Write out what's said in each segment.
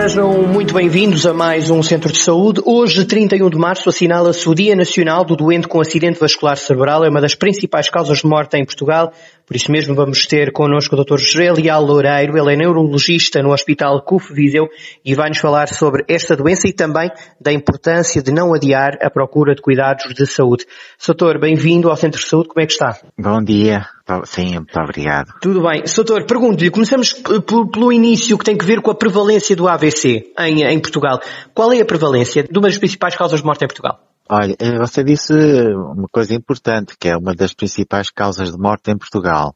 Sejam muito bem-vindos a mais um Centro de Saúde. Hoje, 31 de março, assinala-se o Dia Nacional do Doente com Acidente Vascular Cerebral. É uma das principais causas de morte em Portugal. Por isso mesmo vamos ter connosco o Dr. José Leal Loureiro. Ele é neurologista no Hospital CUF Viseu e vai-nos falar sobre esta doença e também da importância de não adiar a procura de cuidados de saúde. Doutor, bem-vindo ao Centro de Saúde. Como é que está? Bom dia. Sim, muito obrigado. Tudo bem. Doutor, pergunto-lhe, começamos pelo início que tem que ver com a prevalência do AVC em, em Portugal. Qual é a prevalência de uma das principais causas de morte em Portugal? Olha, eh, você disse uma coisa importante, que é uma das principais causas de morte em Portugal.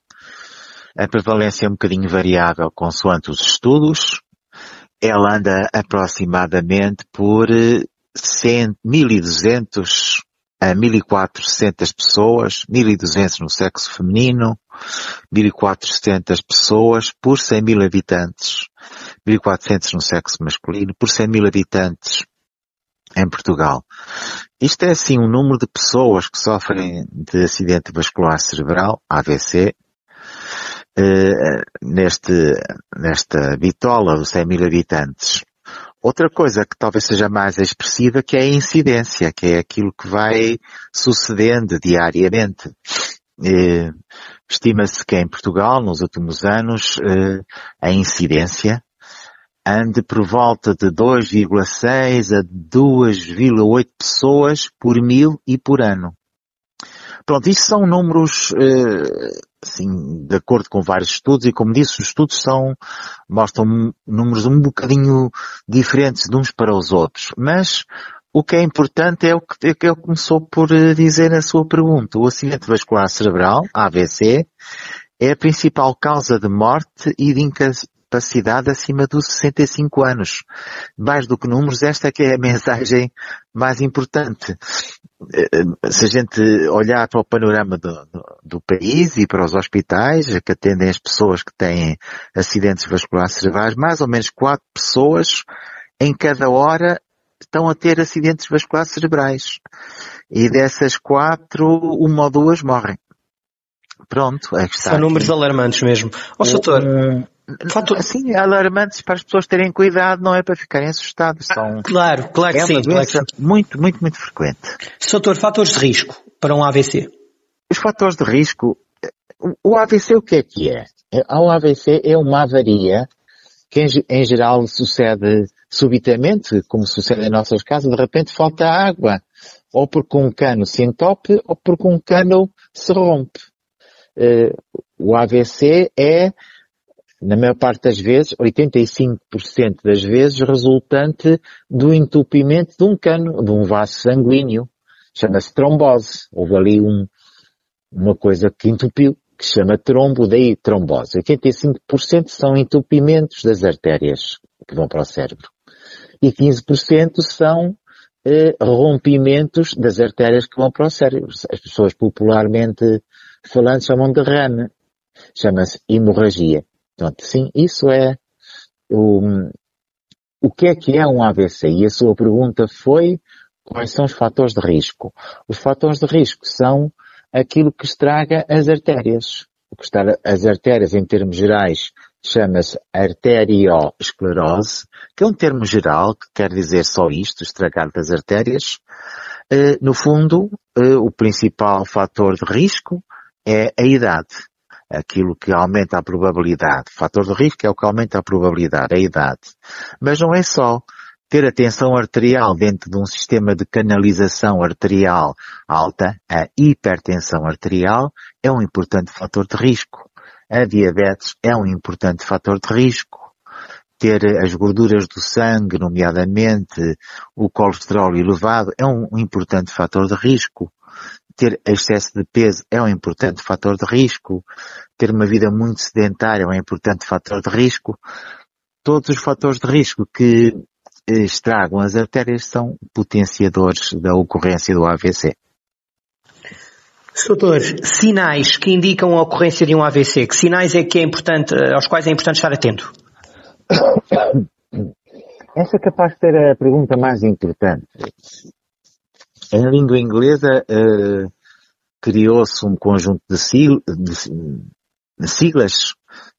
A prevalência é um bocadinho variável consoante os estudos. Ela anda aproximadamente por 100, 1200 a 1400 pessoas, 1200 no sexo feminino, 1400 pessoas por 100 mil habitantes, 1400 no sexo masculino, por 100 mil habitantes em Portugal. Isto é assim um número de pessoas que sofrem de acidente vascular cerebral, AVC, eh, neste, nesta bitola dos 100 mil habitantes. Outra coisa que talvez seja mais expressiva que é a incidência, que é aquilo que vai sucedendo diariamente. Eh, Estima-se que em Portugal, nos últimos anos, eh, a incidência ande por volta de 2,6 a 2,8 pessoas por mil e por ano. Pronto, isto são números, eh, assim, de acordo com vários estudos, e como disse, os estudos são, mostram números um bocadinho diferentes de uns para os outros. Mas, o que é importante é o que, é ele começou por eh, dizer na sua pergunta. O acidente vascular cerebral, AVC, é a principal causa de morte e de capacidade acima dos 65 anos. Mais do que números, esta é que é a mensagem mais importante. Eh, se a gente olhar para o panorama do, do, do, país e para os hospitais que atendem as pessoas que têm acidentes vasculares cerebrais, mais ou menos quatro pessoas em cada hora estão a ter acidentes vasculares cerebrais. E dessas quatro, uma ou duas morrem. Pronto, é que está. São aqui. números alarmantes mesmo. Ó, oh, doutor, Fato... Assim, alarmantes para as pessoas terem cuidado, não é para ficarem assustados. São... Ah, claro, claro que é sim. Uma doença claro muito, muito, muito frequente. Doutor, fatores de risco para um AVC? Os fatores de risco, o AVC o que é que é? O AVC é uma avaria que em, em geral sucede subitamente, como sucede em nossas casas, de repente falta água. Ou porque um cano se entope, ou porque um cano se rompe. Uh, o AVC é na maior parte das vezes, 85% das vezes, resultante do entupimento de um cano, de um vaso sanguíneo. Chama-se trombose. Houve ali um, uma coisa que entupiu, que se chama trombo, daí trombose. 85% são entupimentos das artérias que vão para o cérebro. E 15% são eh, rompimentos das artérias que vão para o cérebro. As pessoas popularmente falando chamam de RAN. Chama-se hemorragia. Portanto, sim, isso é o, o que é que é um AVC? E a sua pergunta foi quais são os fatores de risco? Os fatores de risco são aquilo que estraga as artérias. O que estraga as artérias em termos gerais chama-se arteriosclerose, que é um termo geral que quer dizer só isto, estragar das artérias. Uh, no fundo, uh, o principal fator de risco é a idade aquilo que aumenta a probabilidade. O fator de risco é o que aumenta a probabilidade, a idade. Mas não é só. Ter a tensão arterial dentro de um sistema de canalização arterial alta, a hipertensão arterial, é um importante fator de risco. A diabetes é um importante fator de risco ter as gorduras do sangue, nomeadamente o colesterol elevado, é um importante fator de risco ter excesso de peso é um importante fator de risco, ter uma vida muito sedentária é um importante fator de risco. Todos os fatores de risco que eh, estragam as artérias são potenciadores da ocorrência do AVC. Doutor, sinais que indicam a ocorrência de um AVC, que sinais é que é importante, eh, aos quais é importante estar atento? Essa é capaz de ser a pergunta mais importante. Em língua inglesa, uh, criou-se um conjunto de, de, de, siglas,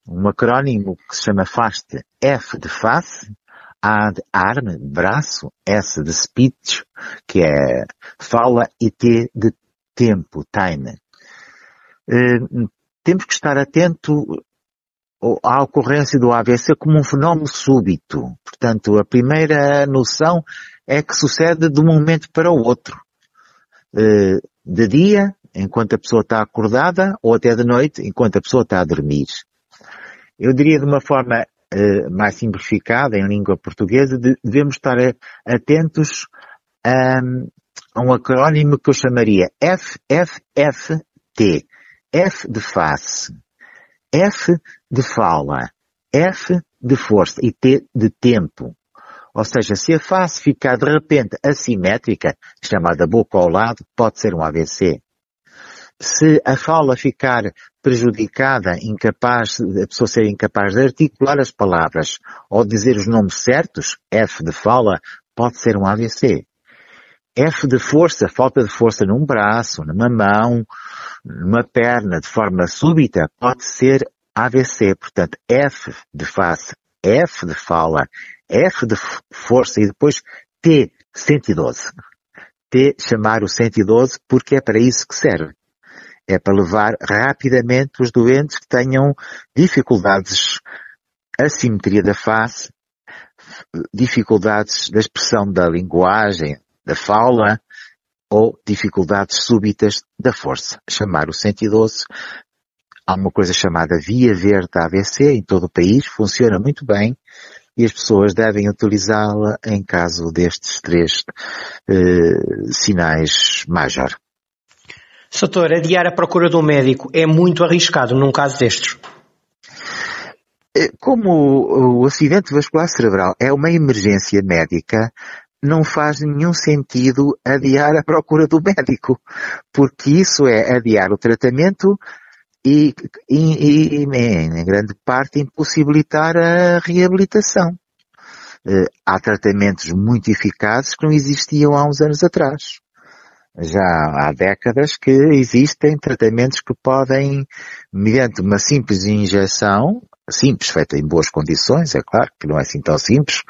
um acrónimo que se chama FAST. F de face, A de arm, braço, S de speech, que é fala, e T de tempo, time. Uh, temos que estar atento à ocorrência do AVC como um fenómeno súbito. Portanto, a primeira noção é que sucede de um momento para o outro. Eh, de dia, enquanto a pessoa está acordada, ou até de noite, enquanto a pessoa está a dormir. Eu diria de uma forma eh, mais simplificada, em língua portuguesa, devemos estar atentos a, a um acrónimo que eu chamaria FFFT. F de face, F de fala, F de força e T de tempo. Ou seja, se a face ficar de repente assimétrica, chamada boca ao lado, pode ser um AVC. Se a fala ficar prejudicada, incapaz, a pessoa ser incapaz de articular as palavras ou dizer os nomes certos, F de fala, pode ser um AVC. F de força, falta de força num braço, numa mão, numa perna de forma súbita, pode ser AVC. Portanto, F de face, F de fala, F de força e depois T, 112. T, chamar o 112 porque é para isso que serve. É para levar rapidamente os doentes que tenham dificuldades, assimetria da face, dificuldades da expressão da linguagem, da fala, ou dificuldades súbitas da força. Chamar o 112 Há uma coisa chamada Via Verde AVC em todo o país, funciona muito bem e as pessoas devem utilizá-la em caso destes três eh, sinais major. Soutor, adiar a procura de um médico é muito arriscado num caso destes? Eh, como o, o acidente vascular cerebral é uma emergência médica, não faz nenhum sentido adiar a procura do médico, porque isso é adiar o tratamento e, e, e em grande parte impossibilitar a reabilitação. Uh, há tratamentos muito eficazes que não existiam há uns anos atrás. Já há décadas que existem tratamentos que podem, mediante uma simples injeção, simples, feita em boas condições, é claro que não é assim tão simples,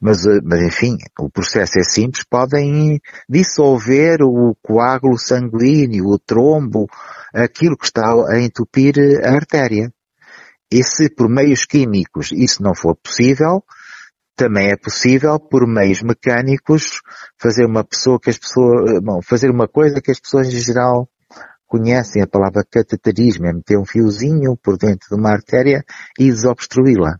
mas, eh, mas enfim, o processo é simples, podem dissolver o coágulo sanguíneo, o trombo, aquilo que está a entupir a artéria. E se por meios químicos isso não for possível, também é possível por meios mecânicos fazer uma pessoa que as pessoas, eh, bom, fazer uma coisa que as pessoas em geral conhecem a palavra cateterismo, é meter um fiozinho por dentro de uma artéria e desobstruí-la.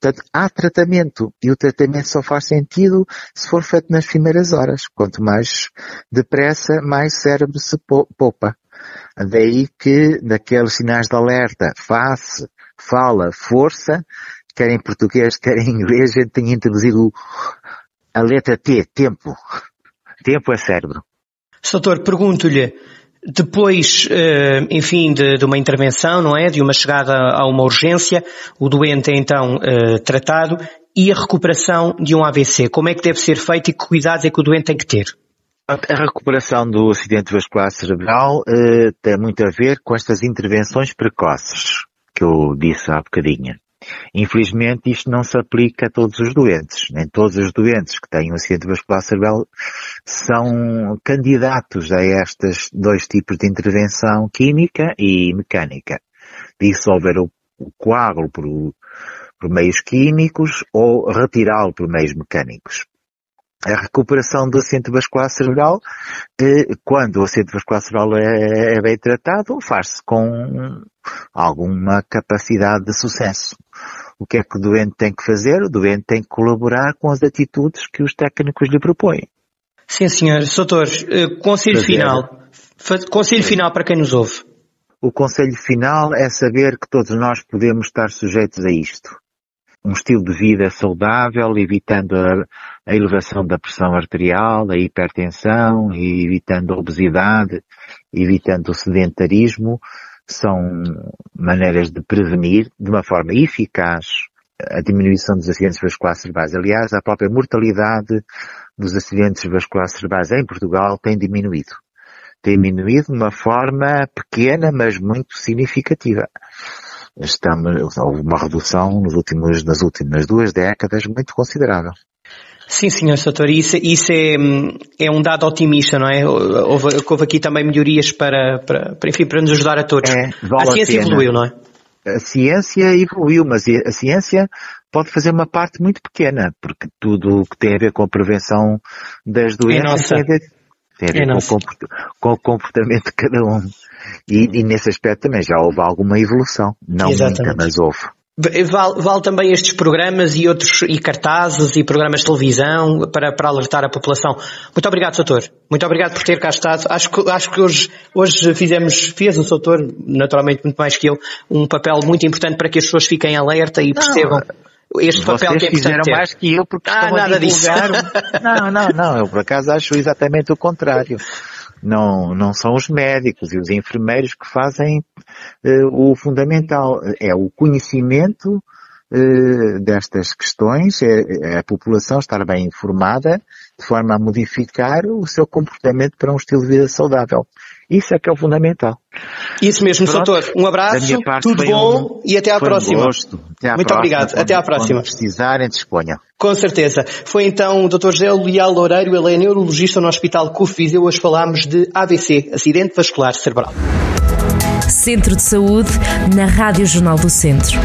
Portanto, há tratamento e o tratamento só faz sentido se for feito nas primeiras horas. Quanto mais depressa, mais cérebro se poupa. Daí que naqueles sinais de alerta, face, fala, força, quer em português, quer em inglês, a gente tem introduzido a letra T, tempo. Tempo é cérebro. Doutor, pergunto-lhe, depois, eh, enfim, de, de, uma intervenção, não é? De uma chegada a uma urgência, o doente é então eh, tratado e a recuperação de um AVC. Como é que deve ser feito e que cuidados é que o doente tem que ter? A recuperação do acidente vascular cerebral eh, tem muito a ver com estas intervenções precoces que eu disse há bocadinho. Infelizmente isto não se aplica a todos os doentes. Nem todos os doentes que têm um acidente vascular cerebral são candidatos a estes dois tipos de intervenção química e mecânica. Dissolver o, o coágulo por, por meios químicos ou retirá-lo por meios mecânicos a recuperação do acidente vascular cerebral, eh, quando o acidente vascular cerebral é, é bem tratado, faz-se com alguma capacidade de sucesso. O que é que o doente tem que fazer? O doente tem que colaborar com as atitudes que os técnicos lhe propõem. Sim, senhor. Doutor, eh, conselho fazer. final. Conselho final para quem nos ouve. O conselho final é saber que todos nós podemos estar sujeitos a isto um estilo de vida saudável, evitando a, a elevação da pressão arterial, a hipertensão, evitando a obesidade, evitando o sedentarismo, são maneiras de prevenir de uma forma eficaz a diminuição dos acidentes vasculares cerebrais. Aliás, a própria mortalidade dos acidentes vasculares cerebrais em Portugal tem diminuído. Tem diminuído de uma forma pequena, mas muito significativa. Estamos, houve uma redução nos últimos, nas últimas duas décadas muito considerável. Sim, senhor Soutor, isso, isso é, é um dado otimista, não é? Houve, houve aqui também melhorias para, para, para, enfim, para nos ajudar a todos. É, a ciência a evoluiu, não é? A ciência evoluiu, mas a ciência pode fazer uma parte muito pequena, porque tudo o que tem a ver com a prevenção das é doenças é tem a ver, é com, o com, o comportamento de cada um. E, e, nesse aspecto também já houve alguma evolução. Não Exatamente. muita, mas houve. Vale, vale, também estes programas e outros, e cartazes e programas de televisão para, para alertar a população. Muito obrigado, doutor. Muito obrigado por ter cá estado. Acho que, acho que hoje, hoje fizemos, fez o doutor, naturalmente muito mais que eu, um papel muito importante para que as pessoas fiquem alerta e percebam. Não, este papel que é fizeram ter. mais que eu porque ah, nada disso. não, não, não. Eu por acaso acho exatamente o contrário. Não, não são os médicos e os enfermeiros que fazem uh, o fundamental. É o conhecimento uh, destas questões, é, é, a população estar bem informada de forma a modificar o seu comportamento para um estilo de vida saudável. Isso é que é o fundamental. Isso mesmo, Pronto, doutor. Um abraço, tudo bom um, e até à próxima. Um gosto. Até à Muito próxima, obrigado. Quando, até à próxima. Quando precisarem, disponham. Com certeza. Foi então o Dr. José Leal Loureiro, ele é neurologista no Hospital CUF Viseu. Hoje falámos de AVC, Acidente Vascular Cerebral. Centro de Saúde, na Rádio Jornal do Centro.